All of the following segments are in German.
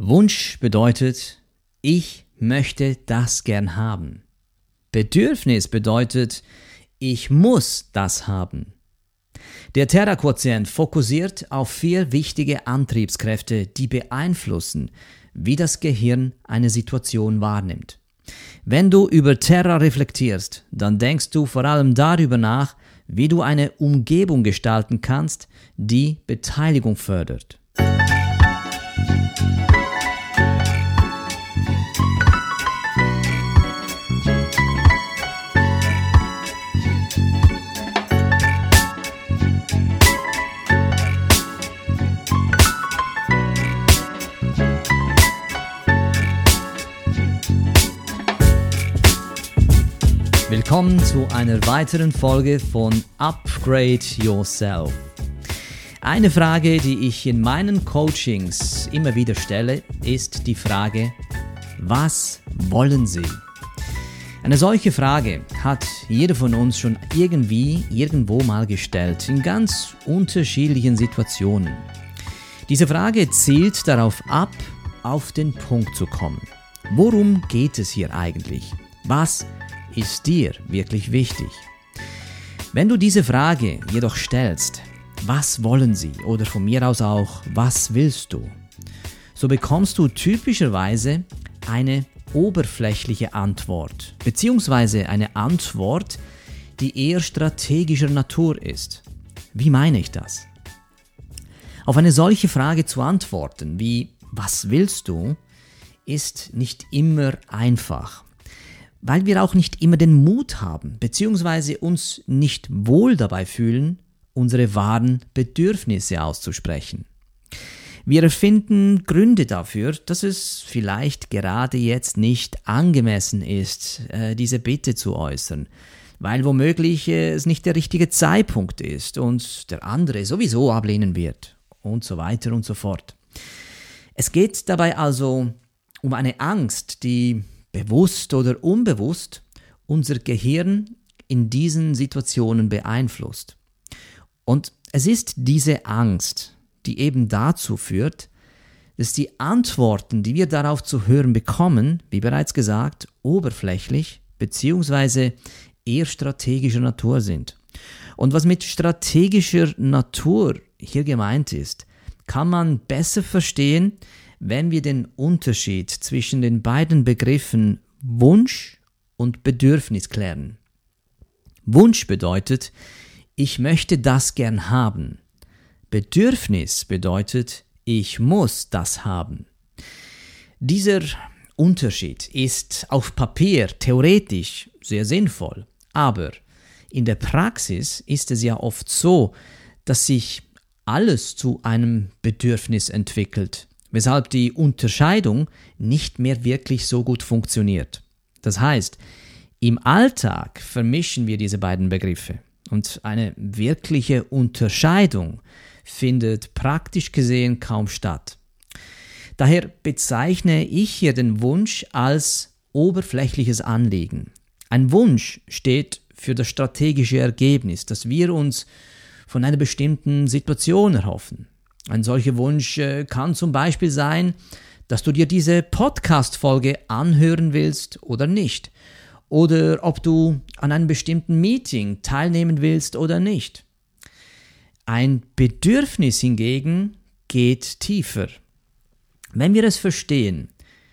Wunsch bedeutet, ich möchte das gern haben. Bedürfnis bedeutet, ich muss das haben. Der Terra-Quotient fokussiert auf vier wichtige Antriebskräfte, die beeinflussen, wie das Gehirn eine Situation wahrnimmt. Wenn du über Terra reflektierst, dann denkst du vor allem darüber nach, wie du eine Umgebung gestalten kannst, die Beteiligung fördert. Willkommen zu einer weiteren Folge von Upgrade Yourself. Eine Frage, die ich in meinen Coachings immer wieder stelle, ist die Frage, was wollen Sie? Eine solche Frage hat jeder von uns schon irgendwie irgendwo mal gestellt, in ganz unterschiedlichen Situationen. Diese Frage zielt darauf ab, auf den Punkt zu kommen. Worum geht es hier eigentlich? Was ist dir wirklich wichtig? Wenn du diese Frage jedoch stellst, was wollen sie oder von mir aus auch, was willst du, so bekommst du typischerweise eine oberflächliche Antwort, beziehungsweise eine Antwort, die eher strategischer Natur ist. Wie meine ich das? Auf eine solche Frage zu antworten, wie was willst du, ist nicht immer einfach weil wir auch nicht immer den Mut haben, beziehungsweise uns nicht wohl dabei fühlen, unsere wahren Bedürfnisse auszusprechen. Wir erfinden Gründe dafür, dass es vielleicht gerade jetzt nicht angemessen ist, äh, diese Bitte zu äußern, weil womöglich es nicht der richtige Zeitpunkt ist und der andere sowieso ablehnen wird und so weiter und so fort. Es geht dabei also um eine Angst, die bewusst oder unbewusst unser Gehirn in diesen Situationen beeinflusst. Und es ist diese Angst, die eben dazu führt, dass die Antworten, die wir darauf zu hören bekommen, wie bereits gesagt, oberflächlich bzw. eher strategischer Natur sind. Und was mit strategischer Natur hier gemeint ist, kann man besser verstehen, wenn wir den Unterschied zwischen den beiden Begriffen Wunsch und Bedürfnis klären. Wunsch bedeutet, ich möchte das gern haben. Bedürfnis bedeutet, ich muss das haben. Dieser Unterschied ist auf Papier theoretisch sehr sinnvoll, aber in der Praxis ist es ja oft so, dass sich alles zu einem Bedürfnis entwickelt weshalb die Unterscheidung nicht mehr wirklich so gut funktioniert. Das heißt, im Alltag vermischen wir diese beiden Begriffe und eine wirkliche Unterscheidung findet praktisch gesehen kaum statt. Daher bezeichne ich hier den Wunsch als oberflächliches Anliegen. Ein Wunsch steht für das strategische Ergebnis, das wir uns von einer bestimmten Situation erhoffen. Ein solcher Wunsch äh, kann zum Beispiel sein, dass du dir diese Podcast-Folge anhören willst oder nicht. Oder ob du an einem bestimmten Meeting teilnehmen willst oder nicht. Ein Bedürfnis hingegen geht tiefer. Wenn wir es verstehen,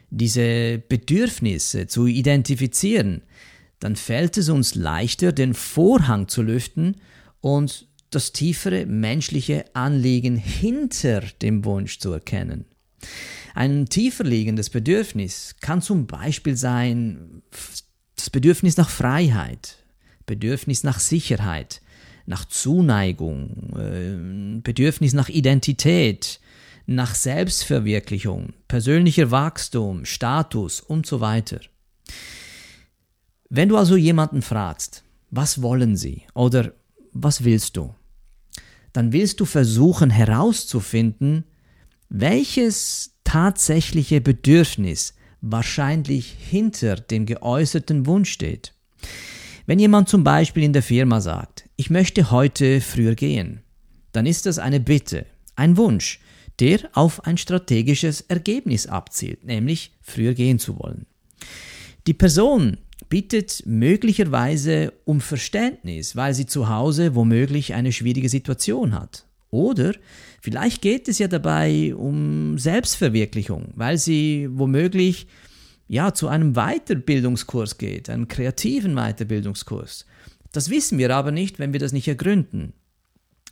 diese Bedürfnisse zu identifizieren, dann fällt es uns leichter, den Vorhang zu lüften und das tiefere menschliche Anliegen hinter dem Wunsch zu erkennen. Ein tiefer liegendes Bedürfnis kann zum Beispiel sein das Bedürfnis nach Freiheit, Bedürfnis nach Sicherheit, nach Zuneigung, äh, Bedürfnis nach Identität, nach Selbstverwirklichung, persönlicher Wachstum, Status und so weiter. Wenn du also jemanden fragst, was wollen sie oder was willst du? Dann willst du versuchen herauszufinden, welches tatsächliche Bedürfnis wahrscheinlich hinter dem geäußerten Wunsch steht. Wenn jemand zum Beispiel in der Firma sagt, ich möchte heute früher gehen, dann ist das eine Bitte, ein Wunsch, der auf ein strategisches Ergebnis abzielt, nämlich früher gehen zu wollen. Die Person bittet möglicherweise um Verständnis, weil sie zu Hause womöglich eine schwierige Situation hat. Oder vielleicht geht es ja dabei um Selbstverwirklichung, weil sie womöglich ja zu einem Weiterbildungskurs geht, einem kreativen Weiterbildungskurs. Das wissen wir aber nicht, wenn wir das nicht ergründen.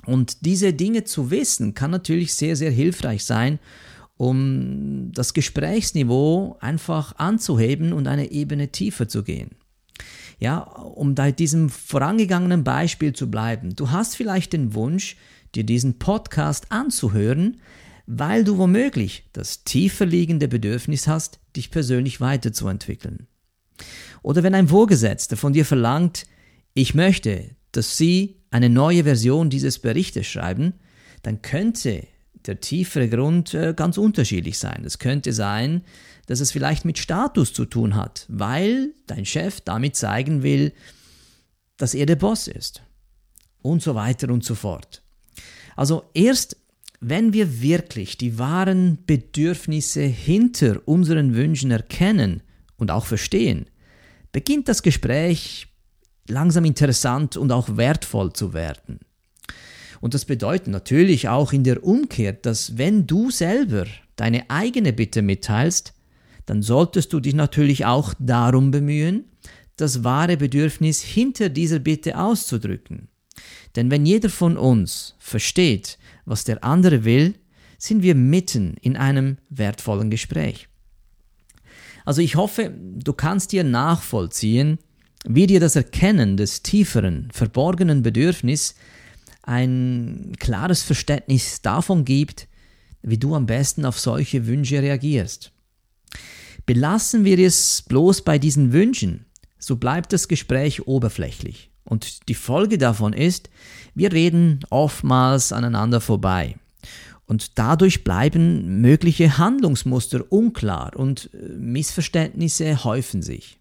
Und diese Dinge zu wissen, kann natürlich sehr, sehr hilfreich sein, um das Gesprächsniveau einfach anzuheben und eine Ebene tiefer zu gehen. Ja, um bei diesem vorangegangenen Beispiel zu bleiben. Du hast vielleicht den Wunsch, dir diesen Podcast anzuhören, weil du womöglich das tiefer liegende Bedürfnis hast, dich persönlich weiterzuentwickeln. Oder wenn ein Vorgesetzter von dir verlangt, ich möchte, dass Sie eine neue Version dieses Berichtes schreiben, dann könnte der tiefere Grund äh, ganz unterschiedlich sein. Es könnte sein, dass es vielleicht mit Status zu tun hat, weil dein Chef damit zeigen will, dass er der Boss ist. Und so weiter und so fort. Also erst wenn wir wirklich die wahren Bedürfnisse hinter unseren Wünschen erkennen und auch verstehen, beginnt das Gespräch langsam interessant und auch wertvoll zu werden. Und das bedeutet natürlich auch in der Umkehr, dass wenn du selber deine eigene Bitte mitteilst, dann solltest du dich natürlich auch darum bemühen, das wahre Bedürfnis hinter dieser Bitte auszudrücken. Denn wenn jeder von uns versteht, was der andere will, sind wir mitten in einem wertvollen Gespräch. Also ich hoffe, du kannst dir nachvollziehen, wie dir das Erkennen des tieferen, verborgenen Bedürfnisses ein klares Verständnis davon gibt, wie du am besten auf solche Wünsche reagierst. Belassen wir es bloß bei diesen Wünschen, so bleibt das Gespräch oberflächlich. Und die Folge davon ist, wir reden oftmals aneinander vorbei. Und dadurch bleiben mögliche Handlungsmuster unklar und äh, Missverständnisse häufen sich.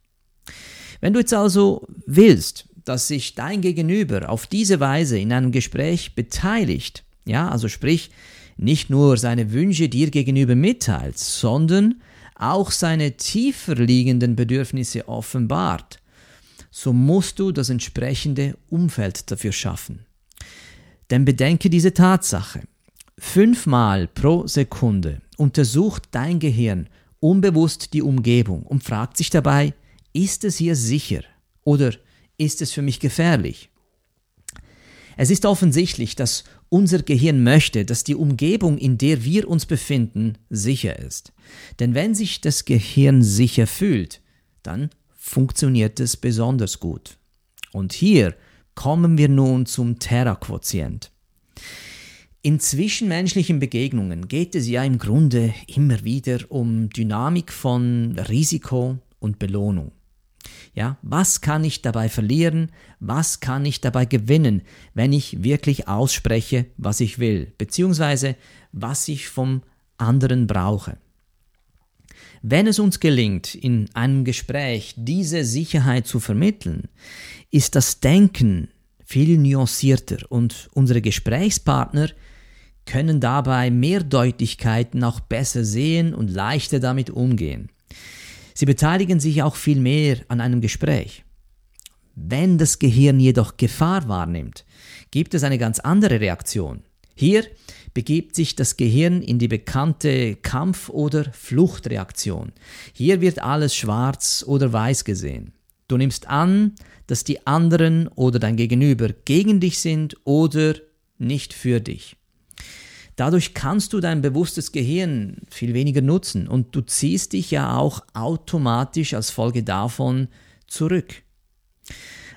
Wenn du jetzt also willst, dass sich dein Gegenüber auf diese Weise in einem Gespräch beteiligt, ja, also sprich, nicht nur seine Wünsche dir gegenüber mitteilt, sondern auch seine tiefer liegenden Bedürfnisse offenbart, so musst du das entsprechende Umfeld dafür schaffen. Denn bedenke diese Tatsache. Fünfmal pro Sekunde untersucht dein Gehirn unbewusst die Umgebung und fragt sich dabei, ist es hier sicher oder ist es für mich gefährlich? Es ist offensichtlich, dass unser Gehirn möchte, dass die Umgebung, in der wir uns befinden, sicher ist. Denn wenn sich das Gehirn sicher fühlt, dann funktioniert es besonders gut. Und hier kommen wir nun zum Terra-Quotient. In zwischenmenschlichen Begegnungen geht es ja im Grunde immer wieder um Dynamik von Risiko und Belohnung. Ja, was kann ich dabei verlieren? Was kann ich dabei gewinnen, wenn ich wirklich ausspreche, was ich will, beziehungsweise was ich vom anderen brauche? Wenn es uns gelingt, in einem Gespräch diese Sicherheit zu vermitteln, ist das Denken viel nuancierter und unsere Gesprächspartner können dabei mehr Deutlichkeiten auch besser sehen und leichter damit umgehen. Sie beteiligen sich auch viel mehr an einem Gespräch. Wenn das Gehirn jedoch Gefahr wahrnimmt, gibt es eine ganz andere Reaktion. Hier begibt sich das Gehirn in die bekannte Kampf- oder Fluchtreaktion. Hier wird alles schwarz oder weiß gesehen. Du nimmst an, dass die anderen oder dein Gegenüber gegen dich sind oder nicht für dich. Dadurch kannst du dein bewusstes Gehirn viel weniger nutzen und du ziehst dich ja auch automatisch als Folge davon zurück.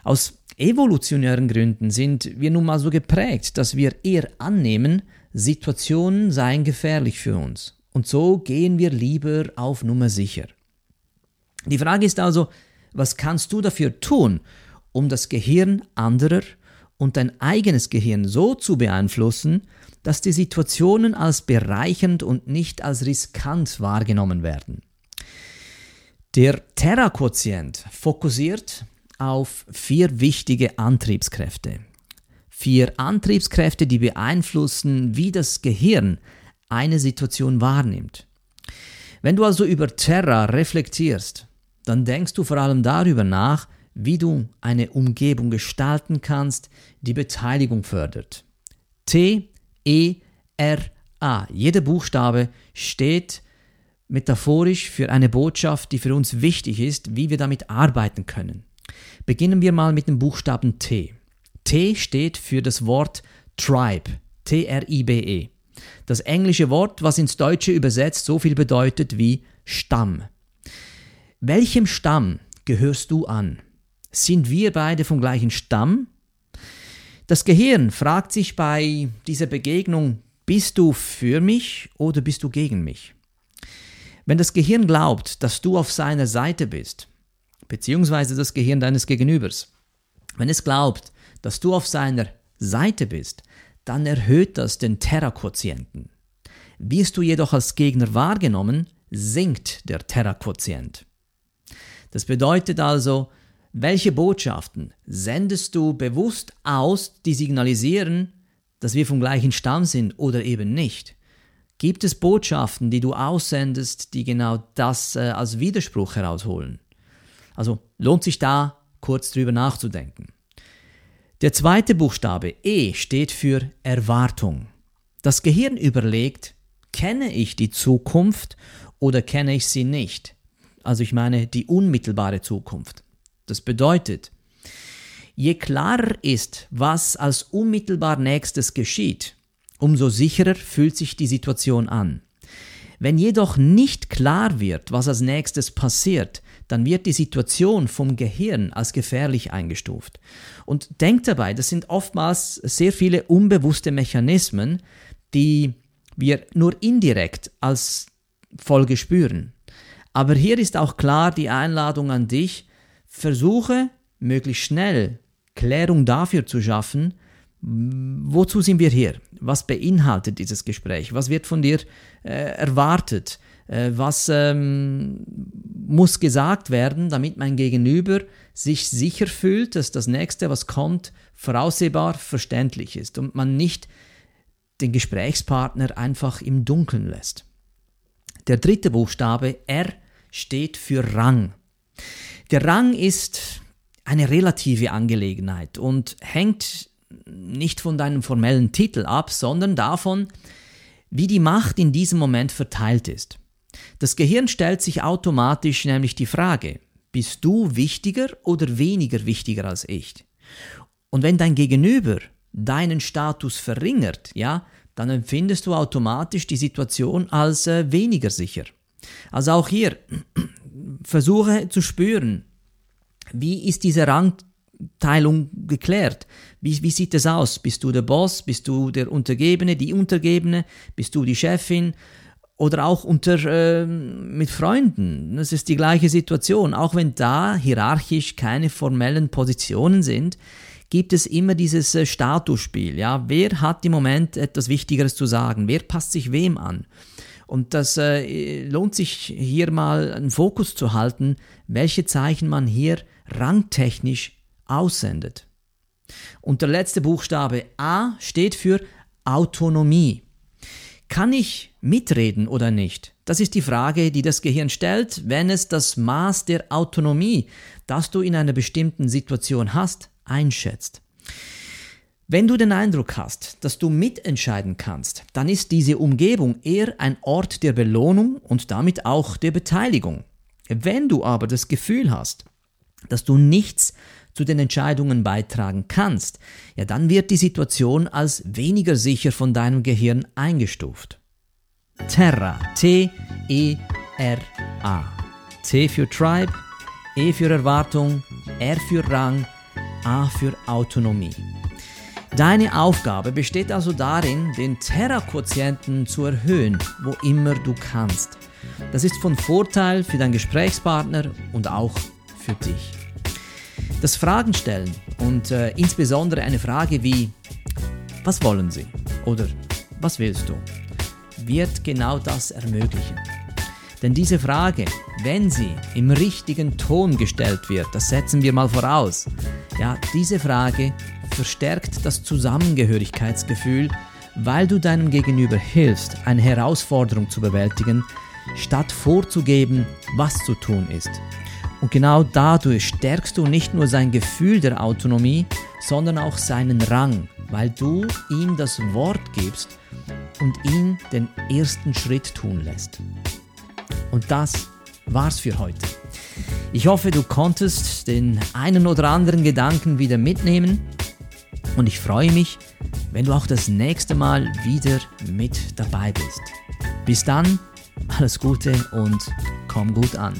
Aus evolutionären Gründen sind wir nun mal so geprägt, dass wir eher annehmen, Situationen seien gefährlich für uns. Und so gehen wir lieber auf Nummer sicher. Die Frage ist also, was kannst du dafür tun, um das Gehirn anderer und dein eigenes Gehirn so zu beeinflussen, dass die Situationen als bereichernd und nicht als riskant wahrgenommen werden. Der Terra-Quotient fokussiert auf vier wichtige Antriebskräfte. Vier Antriebskräfte, die beeinflussen, wie das Gehirn eine Situation wahrnimmt. Wenn du also über Terra reflektierst, dann denkst du vor allem darüber nach, wie du eine Umgebung gestalten kannst, die Beteiligung fördert. T, E, R, A. Jeder Buchstabe steht metaphorisch für eine Botschaft, die für uns wichtig ist, wie wir damit arbeiten können. Beginnen wir mal mit dem Buchstaben T. T steht für das Wort Tribe, T-R-I-B-E. Das englische Wort, was ins Deutsche übersetzt so viel bedeutet wie Stamm. Welchem Stamm gehörst du an? Sind wir beide vom gleichen Stamm? Das Gehirn fragt sich bei dieser Begegnung, bist du für mich oder bist du gegen mich? Wenn das Gehirn glaubt, dass du auf seiner Seite bist, beziehungsweise das Gehirn deines Gegenübers, wenn es glaubt, dass du auf seiner Seite bist, dann erhöht das den Terra-Quotienten. Wirst du jedoch als Gegner wahrgenommen, sinkt der Terra-Quotient. Das bedeutet also, welche Botschaften sendest du bewusst aus, die signalisieren, dass wir vom gleichen Stamm sind oder eben nicht? Gibt es Botschaften, die du aussendest, die genau das äh, als Widerspruch herausholen? Also lohnt sich da kurz drüber nachzudenken. Der zweite Buchstabe E steht für Erwartung. Das Gehirn überlegt, kenne ich die Zukunft oder kenne ich sie nicht? Also ich meine die unmittelbare Zukunft. Das bedeutet, je klarer ist, was als unmittelbar nächstes geschieht, umso sicherer fühlt sich die Situation an. Wenn jedoch nicht klar wird, was als nächstes passiert, dann wird die Situation vom Gehirn als gefährlich eingestuft. Und denkt dabei, das sind oftmals sehr viele unbewusste Mechanismen, die wir nur indirekt als Folge spüren. Aber hier ist auch klar die Einladung an dich, versuche möglichst schnell Klärung dafür zu schaffen, wozu sind wir hier? Was beinhaltet dieses Gespräch? Was wird von dir äh, erwartet? Äh, was ähm, muss gesagt werden, damit mein Gegenüber sich sicher fühlt, dass das nächste, was kommt, voraussehbar verständlich ist und man nicht den Gesprächspartner einfach im Dunkeln lässt. Der dritte Buchstabe R steht für Rang. Der Rang ist eine relative Angelegenheit und hängt nicht von deinem formellen Titel ab, sondern davon, wie die Macht in diesem Moment verteilt ist. Das Gehirn stellt sich automatisch nämlich die Frage, bist du wichtiger oder weniger wichtiger als ich? Und wenn dein Gegenüber deinen Status verringert, ja, dann empfindest du automatisch die Situation als äh, weniger sicher. Also auch hier versuche zu spüren, wie ist diese Rangteilung geklärt? Wie, wie sieht es aus? Bist du der Boss? Bist du der Untergebene, die Untergebene? Bist du die Chefin? Oder auch unter, äh, mit Freunden. Das ist die gleiche Situation. Auch wenn da hierarchisch keine formellen Positionen sind, gibt es immer dieses äh, Statusspiel. Ja? Wer hat im Moment etwas Wichtigeres zu sagen? Wer passt sich wem an? Und das äh, lohnt sich hier mal einen Fokus zu halten, welche Zeichen man hier rangtechnisch aussendet. Und der letzte Buchstabe A steht für Autonomie. Kann ich mitreden oder nicht? Das ist die Frage, die das Gehirn stellt, wenn es das Maß der Autonomie, das du in einer bestimmten Situation hast, einschätzt. Wenn du den Eindruck hast, dass du mitentscheiden kannst, dann ist diese Umgebung eher ein Ort der Belohnung und damit auch der Beteiligung. Wenn du aber das Gefühl hast, dass du nichts zu den Entscheidungen beitragen kannst, ja dann wird die Situation als weniger sicher von deinem Gehirn eingestuft. Terra, T-E-R-A. T für Tribe, E für Erwartung, R für Rang, A für Autonomie. Deine Aufgabe besteht also darin, den Terra-Quotienten zu erhöhen, wo immer du kannst. Das ist von Vorteil für deinen Gesprächspartner und auch für dich. Das Fragen stellen und äh, insbesondere eine Frage wie Was wollen Sie? oder Was willst du? wird genau das ermöglichen. Denn diese Frage, wenn sie im richtigen Ton gestellt wird, das setzen wir mal voraus, ja, diese Frage verstärkt das Zusammengehörigkeitsgefühl, weil du deinem Gegenüber hilfst, eine Herausforderung zu bewältigen, statt vorzugeben, was zu tun ist. Und genau dadurch stärkst du nicht nur sein Gefühl der Autonomie, sondern auch seinen Rang, weil du ihm das Wort gibst und ihn den ersten Schritt tun lässt. Und das war's für heute. Ich hoffe, du konntest den einen oder anderen Gedanken wieder mitnehmen und ich freue mich, wenn du auch das nächste Mal wieder mit dabei bist. Bis dann, alles Gute und komm gut an.